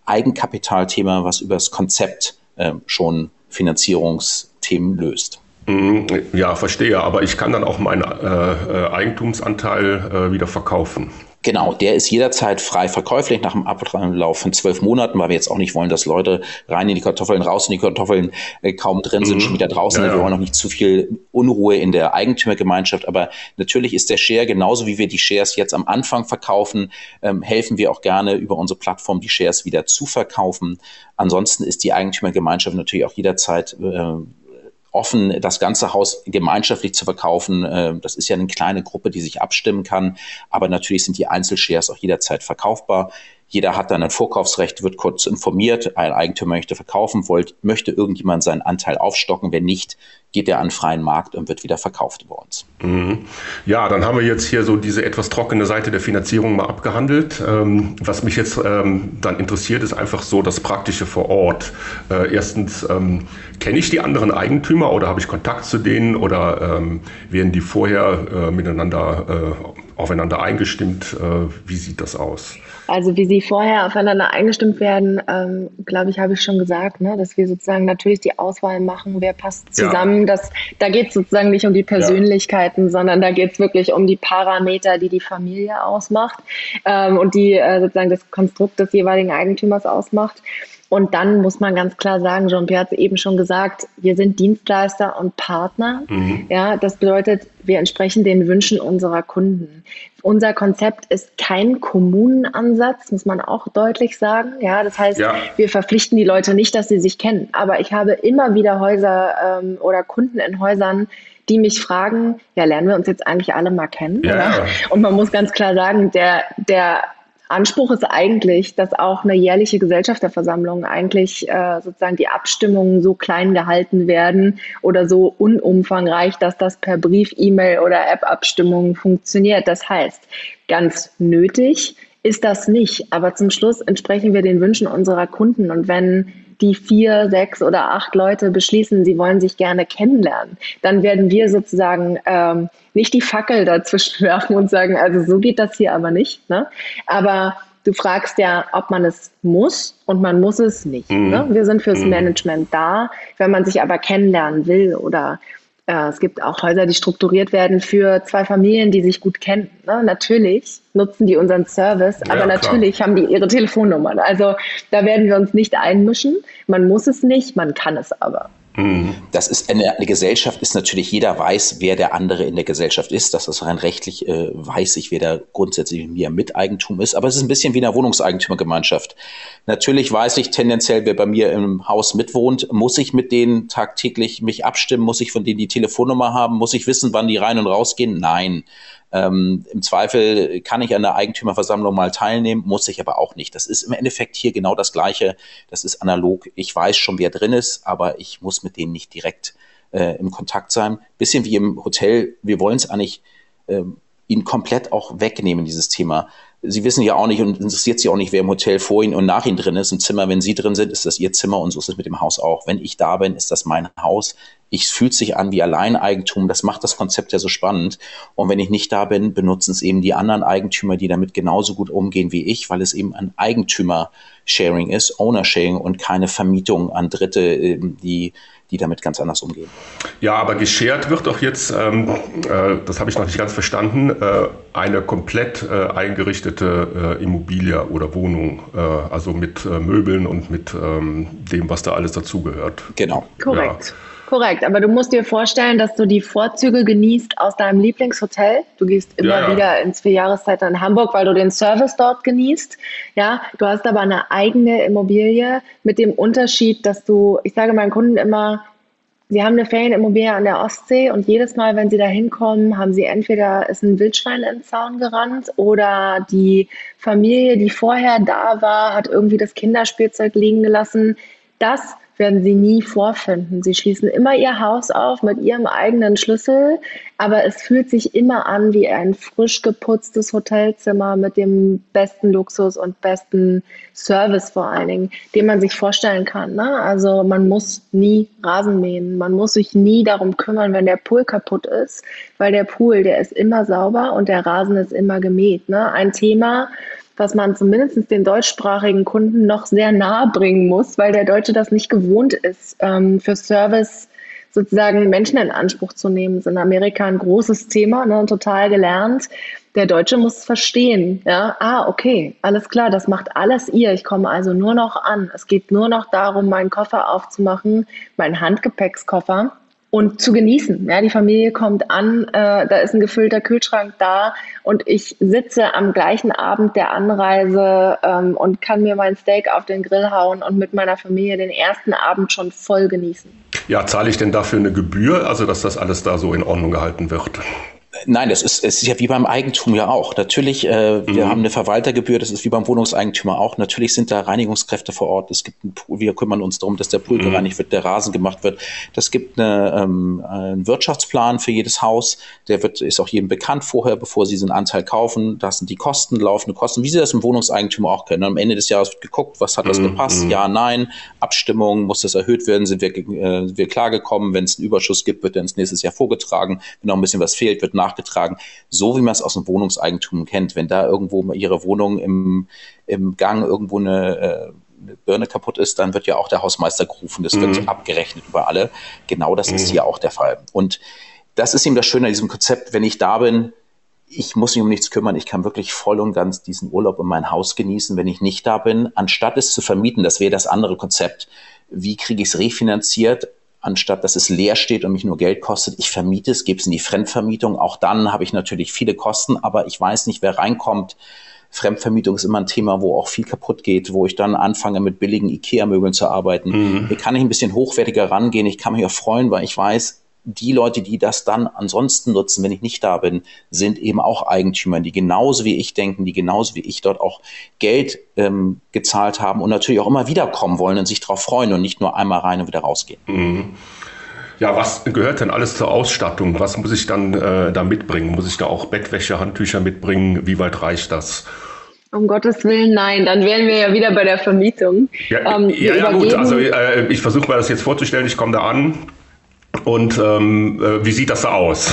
Eigenkapitalthema, was über das Konzept äh, schon Finanzierungsthemen löst. Mhm, ja, verstehe, aber ich kann dann auch meinen äh, äh, Eigentumsanteil äh, wieder verkaufen. Genau, der ist jederzeit frei verkäuflich nach dem Ablauf von zwölf Monaten, weil wir jetzt auch nicht wollen, dass Leute rein in die Kartoffeln, raus in die Kartoffeln äh, kaum drin sind, mhm. schon wieder draußen. Ja, ja. Wir wollen noch nicht zu viel Unruhe in der Eigentümergemeinschaft. Aber natürlich ist der Share, genauso wie wir die Shares jetzt am Anfang verkaufen, ähm, helfen wir auch gerne über unsere Plattform die Shares wieder zu verkaufen. Ansonsten ist die Eigentümergemeinschaft natürlich auch jederzeit äh, offen, das ganze Haus gemeinschaftlich zu verkaufen. Äh, das ist ja eine kleine Gruppe, die sich abstimmen kann. Aber natürlich sind die Einzelshares auch jederzeit verkaufbar. Jeder hat dann ein Vorkaufsrecht, wird kurz informiert, ein Eigentümer möchte verkaufen, wollt, möchte irgendjemand seinen Anteil aufstocken, wenn nicht, geht er an den freien Markt und wird wieder verkauft über uns. Mhm. Ja, dann haben wir jetzt hier so diese etwas trockene Seite der Finanzierung mal abgehandelt. Ähm, was mich jetzt ähm, dann interessiert, ist einfach so das Praktische vor Ort. Äh, erstens, ähm, kenne ich die anderen Eigentümer oder habe ich Kontakt zu denen oder ähm, werden die vorher äh, miteinander äh, aufeinander eingestimmt? Äh, wie sieht das aus? Also wie sie vorher aufeinander eingestimmt werden, ähm, glaube ich, habe ich schon gesagt, ne? dass wir sozusagen natürlich die Auswahl machen, wer passt zusammen. Ja. Das, da geht es sozusagen nicht um die Persönlichkeiten, ja. sondern da geht es wirklich um die Parameter, die die Familie ausmacht ähm, und die äh, sozusagen das Konstrukt des jeweiligen Eigentümers ausmacht. Und dann muss man ganz klar sagen, Jean-Pierre hat es eben schon gesagt, wir sind Dienstleister und Partner. Mhm. Ja, das bedeutet, wir entsprechen den Wünschen unserer Kunden. Unser Konzept ist kein Kommunenansatz, muss man auch deutlich sagen. Ja, das heißt, ja. wir verpflichten die Leute nicht, dass sie sich kennen. Aber ich habe immer wieder Häuser ähm, oder Kunden in Häusern, die mich fragen, ja, lernen wir uns jetzt eigentlich alle mal kennen? Ja. Und man muss ganz klar sagen, der, der Anspruch ist eigentlich, dass auch eine jährliche Gesellschafterversammlung eigentlich äh, sozusagen die Abstimmungen so klein gehalten werden oder so unumfangreich, dass das per Brief, E-Mail oder App-Abstimmung funktioniert. Das heißt, ganz nötig ist das nicht, aber zum Schluss entsprechen wir den Wünschen unserer Kunden und wenn die vier, sechs oder acht Leute beschließen, sie wollen sich gerne kennenlernen, dann werden wir sozusagen ähm, nicht die Fackel dazwischen (laughs) werfen und sagen, also so geht das hier aber nicht. Ne? Aber du fragst ja, ob man es muss und man muss es nicht. Mhm. Ne? Wir sind fürs mhm. Management da. Wenn man sich aber kennenlernen will oder es gibt auch Häuser, die strukturiert werden für zwei Familien, die sich gut kennen. Ne? Natürlich nutzen die unseren Service, ja, aber natürlich klar. haben die ihre Telefonnummern. Also da werden wir uns nicht einmischen. Man muss es nicht, man kann es aber. Mhm. Das ist eine, eine, Gesellschaft, ist natürlich jeder weiß, wer der andere in der Gesellschaft ist. Das ist rein rechtlich, äh, weiß ich, wer da grundsätzlich mir Miteigentum ist. Aber es ist ein bisschen wie eine Wohnungseigentümergemeinschaft. Natürlich weiß ich tendenziell, wer bei mir im Haus mitwohnt. Muss ich mit denen tagtäglich mich abstimmen? Muss ich von denen die Telefonnummer haben? Muss ich wissen, wann die rein und rausgehen? Nein. Ähm, Im Zweifel kann ich an der Eigentümerversammlung mal teilnehmen, muss ich aber auch nicht. Das ist im Endeffekt hier genau das Gleiche. Das ist analog. Ich weiß schon, wer drin ist, aber ich muss mit denen nicht direkt äh, im Kontakt sein. Bisschen wie im Hotel. Wir wollen es eigentlich äh, ihnen komplett auch wegnehmen, dieses Thema. Sie wissen ja auch nicht und interessiert Sie auch nicht, wer im Hotel vor Ihnen und nach Ihnen drin ist. Im Zimmer, wenn Sie drin sind, ist das Ihr Zimmer und so ist es mit dem Haus auch. Wenn ich da bin, ist das mein Haus. Ich fühlt sich an wie Alleineigentum. Das macht das Konzept ja so spannend. Und wenn ich nicht da bin, benutzen es eben die anderen Eigentümer, die damit genauso gut umgehen wie ich, weil es eben ein Eigentümer-Sharing ist, Owner-Sharing und keine Vermietung an Dritte, ähm, die die damit ganz anders umgehen. Ja, aber geschert wird doch jetzt, ähm, äh, das habe ich noch nicht ganz verstanden, äh, eine komplett äh, eingerichtete äh, Immobilie oder Wohnung, äh, also mit äh, Möbeln und mit ähm, dem, was da alles dazugehört. Genau. Korrekt. Ja. Korrekt, aber du musst dir vorstellen, dass du die Vorzüge genießt aus deinem Lieblingshotel. Du gehst immer ja, ja. wieder ins Vierjahreszeit in Hamburg, weil du den Service dort genießt. Ja, du hast aber eine eigene Immobilie mit dem Unterschied, dass du, ich sage meinen Kunden immer, sie haben eine Ferienimmobilie an der Ostsee und jedes Mal, wenn sie da hinkommen, haben sie entweder ist ein Wildschwein in den Zaun gerannt oder die Familie, die vorher da war, hat irgendwie das Kinderspielzeug liegen gelassen. Das werden sie nie vorfinden. Sie schließen immer ihr Haus auf mit ihrem eigenen Schlüssel, aber es fühlt sich immer an wie ein frisch geputztes Hotelzimmer mit dem besten Luxus und besten Service vor allen Dingen, den man sich vorstellen kann. Ne? Also man muss nie Rasen mähen, man muss sich nie darum kümmern, wenn der Pool kaputt ist, weil der Pool, der ist immer sauber und der Rasen ist immer gemäht. Ne? Ein Thema, was man zumindest den deutschsprachigen Kunden noch sehr nahe bringen muss, weil der Deutsche das nicht gewohnt ist, ähm, für Service sozusagen Menschen in Anspruch zu nehmen. Das ist in Amerika ein großes Thema, ne, total gelernt. Der Deutsche muss es verstehen. Ja, ah, okay, alles klar, das macht alles ihr. Ich komme also nur noch an. Es geht nur noch darum, meinen Koffer aufzumachen, meinen Handgepäckskoffer und zu genießen. Ja, die Familie kommt an, äh, da ist ein gefüllter Kühlschrank da und ich sitze am gleichen Abend der Anreise ähm, und kann mir mein Steak auf den Grill hauen und mit meiner Familie den ersten Abend schon voll genießen. Ja, zahle ich denn dafür eine Gebühr, also dass das alles da so in Ordnung gehalten wird? Nein, das ist, es ist ja wie beim Eigentum ja auch. Natürlich, äh, wir mhm. haben eine Verwaltergebühr, das ist wie beim Wohnungseigentümer auch. Natürlich sind da Reinigungskräfte vor Ort. Es gibt einen Pool, wir kümmern uns darum, dass der Pool mhm. gereinigt wird, der Rasen gemacht wird. Das gibt eine, ähm, einen Wirtschaftsplan für jedes Haus. Der wird, ist auch jedem bekannt vorher, bevor Sie einen Anteil kaufen. Das sind die Kosten, laufende Kosten, wie Sie das im Wohnungseigentümer auch kennen. Am Ende des Jahres wird geguckt, was hat das mhm. gepasst? Mhm. Ja, nein. Abstimmung, muss das erhöht werden? Sind wir, äh, wir klargekommen? Wenn es einen Überschuss gibt, wird er ins nächste Jahr vorgetragen. Wenn noch ein bisschen was fehlt, wird nachgetragen. So wie man es aus dem Wohnungseigentum kennt. Wenn da irgendwo Ihre Wohnung im, im Gang irgendwo eine, äh, eine Birne kaputt ist, dann wird ja auch der Hausmeister gerufen. Das mhm. wird abgerechnet über alle. Genau das mhm. ist hier auch der Fall. Und das ist eben das Schöne an diesem Konzept. Wenn ich da bin, ich muss mich um nichts kümmern. Ich kann wirklich voll und ganz diesen Urlaub in mein Haus genießen, wenn ich nicht da bin. Anstatt es zu vermieten, das wäre das andere Konzept. Wie kriege ich es refinanziert? Anstatt dass es leer steht und mich nur Geld kostet. Ich vermiete es, gebe es in die Fremdvermietung. Auch dann habe ich natürlich viele Kosten, aber ich weiß nicht, wer reinkommt. Fremdvermietung ist immer ein Thema, wo auch viel kaputt geht, wo ich dann anfange, mit billigen IKEA-Möbeln zu arbeiten. Mhm. Hier kann ich ein bisschen hochwertiger rangehen. Ich kann mich auch freuen, weil ich weiß, die Leute, die das dann ansonsten nutzen, wenn ich nicht da bin, sind eben auch Eigentümer, die genauso wie ich denken, die genauso wie ich dort auch Geld ähm, gezahlt haben und natürlich auch immer wiederkommen wollen und sich darauf freuen und nicht nur einmal rein und wieder rausgehen. Mhm. Ja, was gehört denn alles zur Ausstattung? Was muss ich dann äh, da mitbringen? Muss ich da auch Bettwäsche, Handtücher mitbringen? Wie weit reicht das? Um Gottes Willen, nein. Dann wären wir ja wieder bei der Vermietung. Ja, ähm, ja, ja gut. Also äh, ich versuche mir das jetzt vorzustellen. Ich komme da an und ähm, äh, wie sieht das aus?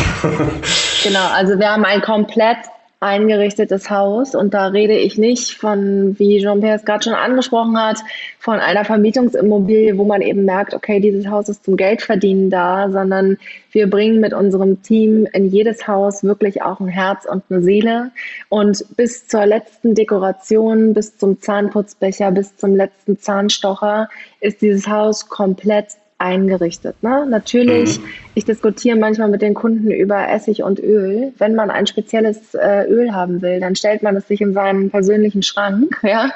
(laughs) genau, also wir haben ein komplett eingerichtetes Haus und da rede ich nicht von, wie Jean-Pierre es gerade schon angesprochen hat, von einer Vermietungsimmobilie, wo man eben merkt, okay, dieses Haus ist zum Geldverdienen da, sondern wir bringen mit unserem Team in jedes Haus wirklich auch ein Herz und eine Seele und bis zur letzten Dekoration, bis zum Zahnputzbecher, bis zum letzten Zahnstocher ist dieses Haus komplett eingerichtet. Ne? Natürlich, mhm. ich diskutiere manchmal mit den Kunden über Essig und Öl. Wenn man ein spezielles äh, Öl haben will, dann stellt man es sich in seinen persönlichen Schrank. (laughs) Ja?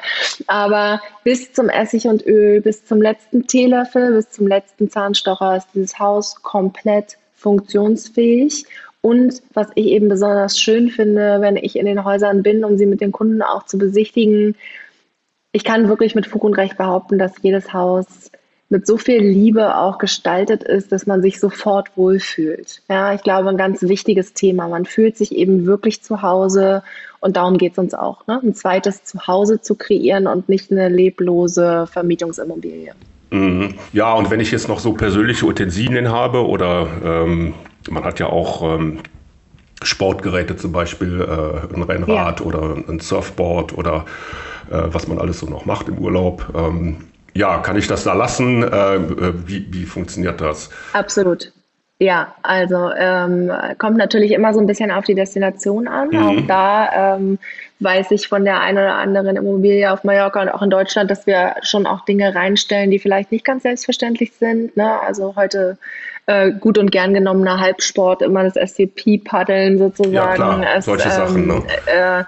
Aber bis zum Essig und Öl, bis zum letzten Teelöffel, bis zum letzten Zahnstocher ist dieses Haus komplett funktionsfähig. Und was ich eben besonders schön finde, wenn ich in den Häusern bin, um sie mit den Kunden auch zu besichtigen, ich kann wirklich mit Fug und Recht behaupten, dass jedes Haus mit so viel Liebe auch gestaltet ist, dass man sich sofort wohlfühlt. Ja, ich glaube, ein ganz wichtiges Thema. Man fühlt sich eben wirklich zu Hause und darum geht es uns auch. Ne? Ein zweites Zuhause zu kreieren und nicht eine leblose Vermietungsimmobilie. Mhm. Ja, und wenn ich jetzt noch so persönliche Utensilien habe oder ähm, man hat ja auch ähm, Sportgeräte zum Beispiel, äh, ein Rennrad ja. oder ein Surfboard oder äh, was man alles so noch macht im Urlaub. Ähm, ja, kann ich das da lassen? Äh, äh, wie, wie funktioniert das? Absolut. Ja, also ähm, kommt natürlich immer so ein bisschen auf die Destination an. Mhm. Auch da ähm, weiß ich von der einen oder anderen Immobilie auf Mallorca und auch in Deutschland, dass wir schon auch Dinge reinstellen, die vielleicht nicht ganz selbstverständlich sind. Ne? Also heute äh, gut und gern genommener Halbsport, immer das SCP-Paddeln sozusagen. Ja, es, solche ähm, Sachen. Ne? Äh,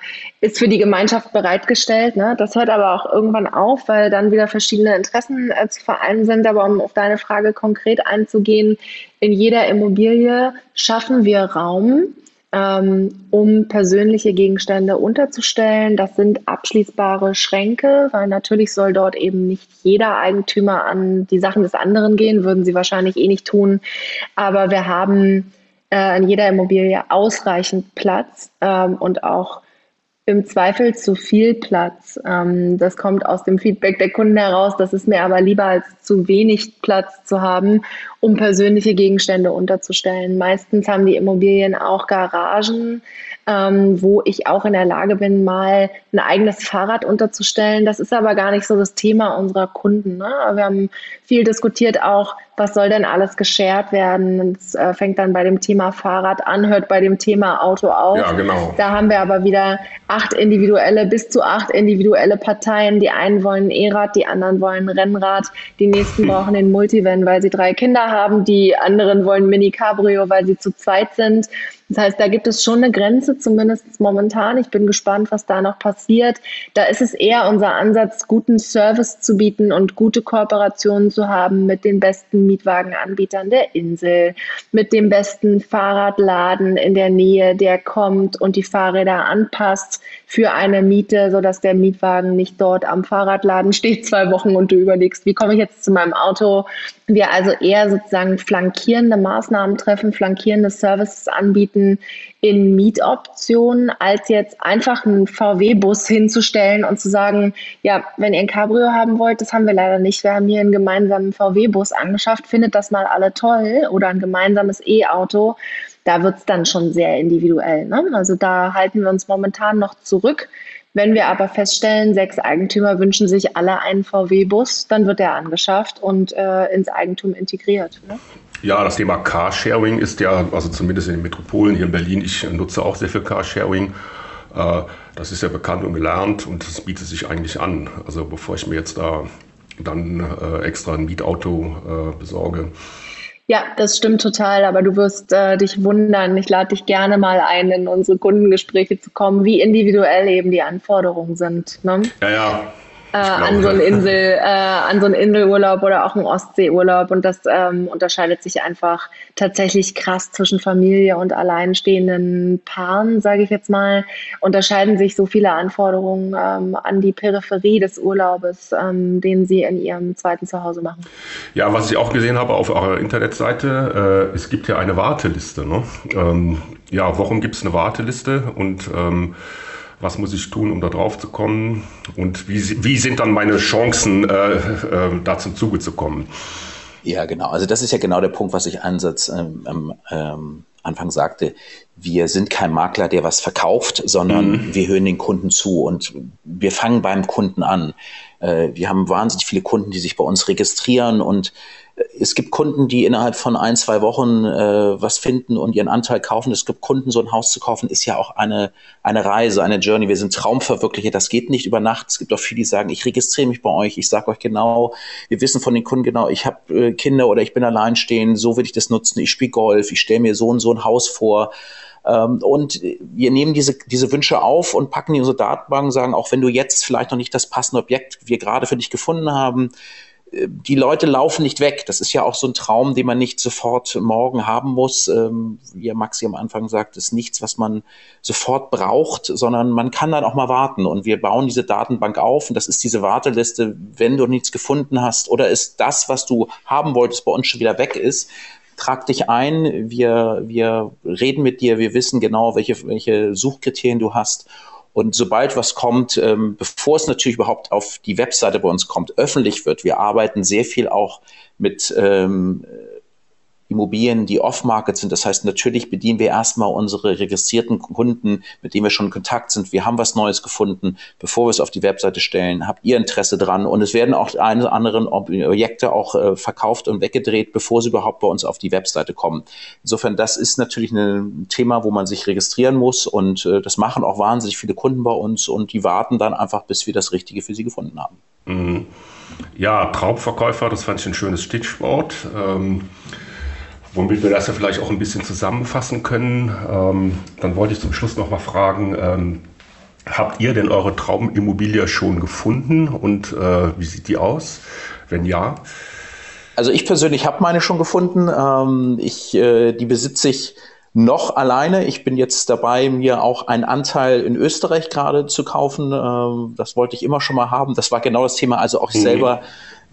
ist für die Gemeinschaft bereitgestellt. Ne? Das hört aber auch irgendwann auf, weil dann wieder verschiedene Interessen äh, zu vereinen sind. Aber um auf deine Frage konkret einzugehen, in jeder Immobilie schaffen wir Raum, um persönliche Gegenstände unterzustellen. Das sind abschließbare Schränke, weil natürlich soll dort eben nicht jeder Eigentümer an die Sachen des anderen gehen, würden sie wahrscheinlich eh nicht tun. Aber wir haben äh, in jeder Immobilie ausreichend Platz ähm, und auch im Zweifel zu viel Platz. Ähm, das kommt aus dem Feedback der Kunden heraus. Das ist mir aber lieber als zu wenig Platz zu haben, um persönliche Gegenstände unterzustellen. Meistens haben die Immobilien auch Garagen, ähm, wo ich auch in der Lage bin, mal ein eigenes Fahrrad unterzustellen. Das ist aber gar nicht so das Thema unserer Kunden. Ne? Wir haben viel diskutiert auch, was soll denn alles geshared werden? Es äh, fängt dann bei dem Thema Fahrrad an, hört bei dem Thema Auto auf. Ja, genau. Da haben wir aber wieder acht individuelle, bis zu acht individuelle Parteien. Die einen wollen E-Rad, die anderen wollen Rennrad, die nächsten brauchen den Multivan, weil sie drei Kinder haben, die anderen wollen Mini Cabrio, weil sie zu zweit sind. Das heißt, da gibt es schon eine Grenze, zumindest momentan. Ich bin gespannt, was da noch passiert. Da ist es eher unser Ansatz, guten Service zu bieten und gute Kooperationen zu haben mit den besten Mietwagenanbietern der Insel, mit dem besten Fahrradladen in der Nähe, der kommt und die Fahrräder anpasst für eine Miete, sodass der Mietwagen nicht dort am Fahrradladen steht (laughs) zwei Wochen und du überlegst, wie komme ich jetzt zu meinem Auto. Wir also eher sozusagen flankierende Maßnahmen treffen, flankierende Services anbieten in Mietoptionen, als jetzt einfach einen VW-Bus hinzustellen und zu sagen, ja, wenn ihr ein Cabrio haben wollt, das haben wir leider nicht. Wir haben hier einen gemeinsamen VW-Bus angeschafft, findet das mal alle toll oder ein gemeinsames E-Auto da wird es dann schon sehr individuell. Ne? Also da halten wir uns momentan noch zurück. Wenn wir aber feststellen, sechs Eigentümer wünschen sich alle einen VW-Bus, dann wird er angeschafft und äh, ins Eigentum integriert. Ne? Ja, das Thema Carsharing ist ja, also zumindest in den Metropolen hier in Berlin, ich nutze auch sehr viel Carsharing. Äh, das ist ja bekannt und gelernt und das bietet sich eigentlich an. Also bevor ich mir jetzt da dann äh, extra ein Mietauto äh, besorge, ja, das stimmt total, aber du wirst äh, dich wundern. Ich lade dich gerne mal ein, in unsere Kundengespräche zu kommen, wie individuell eben die Anforderungen sind. Ne? Ja, ja äh, an so einen (laughs) Insel, äh, an so einen Inselurlaub oder auch einen Ostseeurlaub. Und das ähm, unterscheidet sich einfach tatsächlich krass zwischen Familie und alleinstehenden Paaren, sage ich jetzt mal. Unterscheiden sich so viele Anforderungen ähm, an die Peripherie des Urlaubes, ähm, den sie in ihrem zweiten Zuhause machen. Ja, was ich auch gesehen habe auf eurer Internetseite, äh, es gibt ja eine Warteliste. Ne? Ähm, ja, warum gibt es eine Warteliste? Und ähm, was muss ich tun, um da drauf zu kommen und wie, wie sind dann meine Chancen, äh, äh, da zum Zuge zu kommen. Ja, genau. Also das ist ja genau der Punkt, was ich einsatz ähm, am ähm, Anfang sagte. Wir sind kein Makler, der was verkauft, sondern mhm. wir hören den Kunden zu und wir fangen beim Kunden an. Äh, wir haben wahnsinnig viele Kunden, die sich bei uns registrieren und es gibt Kunden, die innerhalb von ein, zwei Wochen äh, was finden und ihren Anteil kaufen. Es gibt Kunden, so ein Haus zu kaufen, ist ja auch eine, eine Reise, eine Journey. Wir sind Traumverwirklicher. Das geht nicht über Nacht. Es gibt auch viele, die sagen, ich registriere mich bei euch. Ich sage euch genau, wir wissen von den Kunden genau, ich habe äh, Kinder oder ich bin alleinstehend. So will ich das nutzen. Ich spiele Golf. Ich stelle mir so und so ein Haus vor. Ähm, und wir nehmen diese, diese Wünsche auf und packen die in unsere Datenbank, sagen, auch wenn du jetzt vielleicht noch nicht das passende Objekt wir gerade für dich gefunden haben, die Leute laufen nicht weg. Das ist ja auch so ein Traum, den man nicht sofort morgen haben muss. Ähm, wie Maxi am Anfang sagt, ist nichts, was man sofort braucht, sondern man kann dann auch mal warten. Und wir bauen diese Datenbank auf und das ist diese Warteliste, wenn du nichts gefunden hast oder ist das, was du haben wolltest, bei uns schon wieder weg ist. Trag dich ein, wir, wir reden mit dir, wir wissen genau, welche, welche Suchkriterien du hast und sobald was kommt, ähm, bevor es natürlich überhaupt auf die Webseite bei uns kommt, öffentlich wird, wir arbeiten sehr viel auch mit ähm, Immobilien, die off-market sind. Das heißt, natürlich bedienen wir erstmal unsere registrierten Kunden, mit denen wir schon in Kontakt sind. Wir haben was Neues gefunden, bevor wir es auf die Webseite stellen. Habt ihr Interesse dran? Und es werden auch eine oder anderen Objekte auch äh, verkauft und weggedreht, bevor sie überhaupt bei uns auf die Webseite kommen. Insofern, das ist natürlich ein Thema, wo man sich registrieren muss. Und äh, das machen auch wahnsinnig viele Kunden bei uns. Und die warten dann einfach, bis wir das Richtige für sie gefunden haben. Mhm. Ja, Traubverkäufer, das fand ich ein schönes Stichwort. Ähm Womit wir das ja vielleicht auch ein bisschen zusammenfassen können. Ähm, dann wollte ich zum Schluss noch mal fragen, ähm, habt ihr denn eure Traumimmobilie schon gefunden und äh, wie sieht die aus? Wenn ja? Also ich persönlich habe meine schon gefunden. Ähm, ich, äh, die besitze ich noch alleine. Ich bin jetzt dabei, mir auch einen Anteil in Österreich gerade zu kaufen. Ähm, das wollte ich immer schon mal haben. Das war genau das Thema. Also auch mhm. selber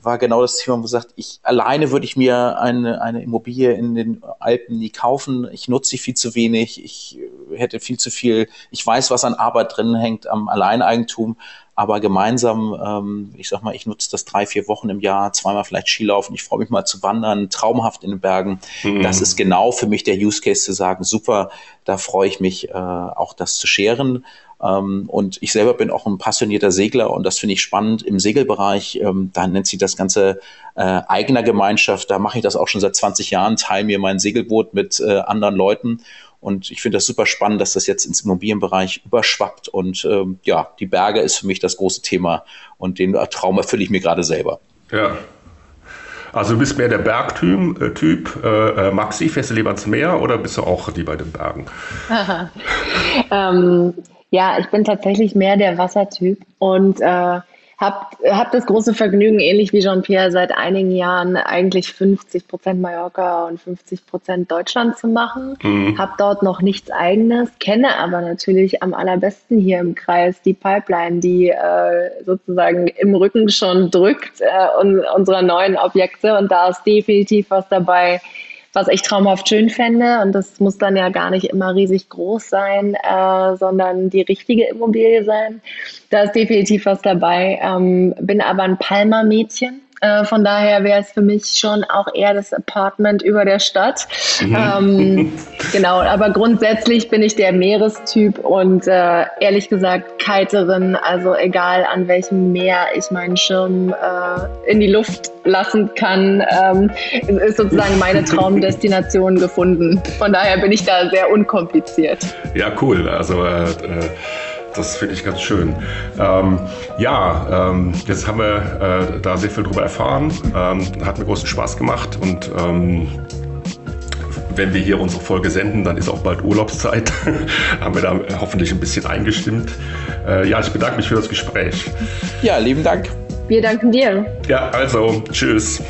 war genau das Thema, wo man sagt, ich alleine würde ich mir eine, eine Immobilie in den Alpen nie kaufen. Ich nutze sie viel zu wenig. Ich hätte viel zu viel, ich weiß, was an Arbeit drin hängt am Alleineigentum, aber gemeinsam, ähm, ich sag mal, ich nutze das drei, vier Wochen im Jahr, zweimal vielleicht Skilaufen, ich freue mich mal zu wandern, traumhaft in den Bergen. Mhm. Das ist genau für mich der Use Case zu sagen, super, da freue ich mich äh, auch das zu scheren. Ähm, und ich selber bin auch ein passionierter Segler und das finde ich spannend im Segelbereich. Ähm, da nennt sich das Ganze äh, eigener Gemeinschaft. Da mache ich das auch schon seit 20 Jahren, teile mir mein Segelboot mit äh, anderen Leuten. Und ich finde das super spannend, dass das jetzt ins Immobilienbereich überschwappt. Und ähm, ja, die Berge ist für mich das große Thema und den Traum erfülle ich mir gerade selber. Ja, also du bist mehr der Bergtyp, äh, typ, äh, äh, Maxi, fährst du lieber ans Meer oder bist du auch die bei den Bergen? (laughs) ähm, ja, ich bin tatsächlich mehr der Wassertyp und äh, habe hab das große Vergnügen, ähnlich wie Jean-Pierre, seit einigen Jahren eigentlich 50 Prozent Mallorca und 50 Prozent Deutschland zu machen. Mhm. Habe dort noch nichts Eigenes, kenne aber natürlich am allerbesten hier im Kreis die Pipeline, die äh, sozusagen im Rücken schon drückt äh, un unserer neuen Objekte. Und da ist definitiv was dabei, was ich traumhaft schön fände. Und das muss dann ja gar nicht immer riesig groß sein, äh, sondern die richtige Immobilie sein. Da ist definitiv was dabei. Ähm, bin aber ein Palmer-Mädchen. Äh, von daher wäre es für mich schon auch eher das Apartment über der Stadt. Mhm. Ähm, (laughs) genau, aber grundsätzlich bin ich der Meerestyp und äh, ehrlich gesagt Kiterin. Also egal an welchem Meer ich meinen Schirm äh, in die Luft lassen kann, ähm, ist sozusagen meine (laughs) Traumdestination gefunden. Von daher bin ich da sehr unkompliziert. Ja, cool. Also äh, äh das finde ich ganz schön. Ähm, ja, ähm, jetzt haben wir äh, da sehr viel drüber erfahren. Ähm, hat mir großen Spaß gemacht und ähm, wenn wir hier unsere Folge senden, dann ist auch bald Urlaubszeit. (laughs) haben wir da hoffentlich ein bisschen eingestimmt. Äh, ja, ich bedanke mich für das Gespräch. Ja, lieben Dank. Wir danken dir. Ja, also, tschüss.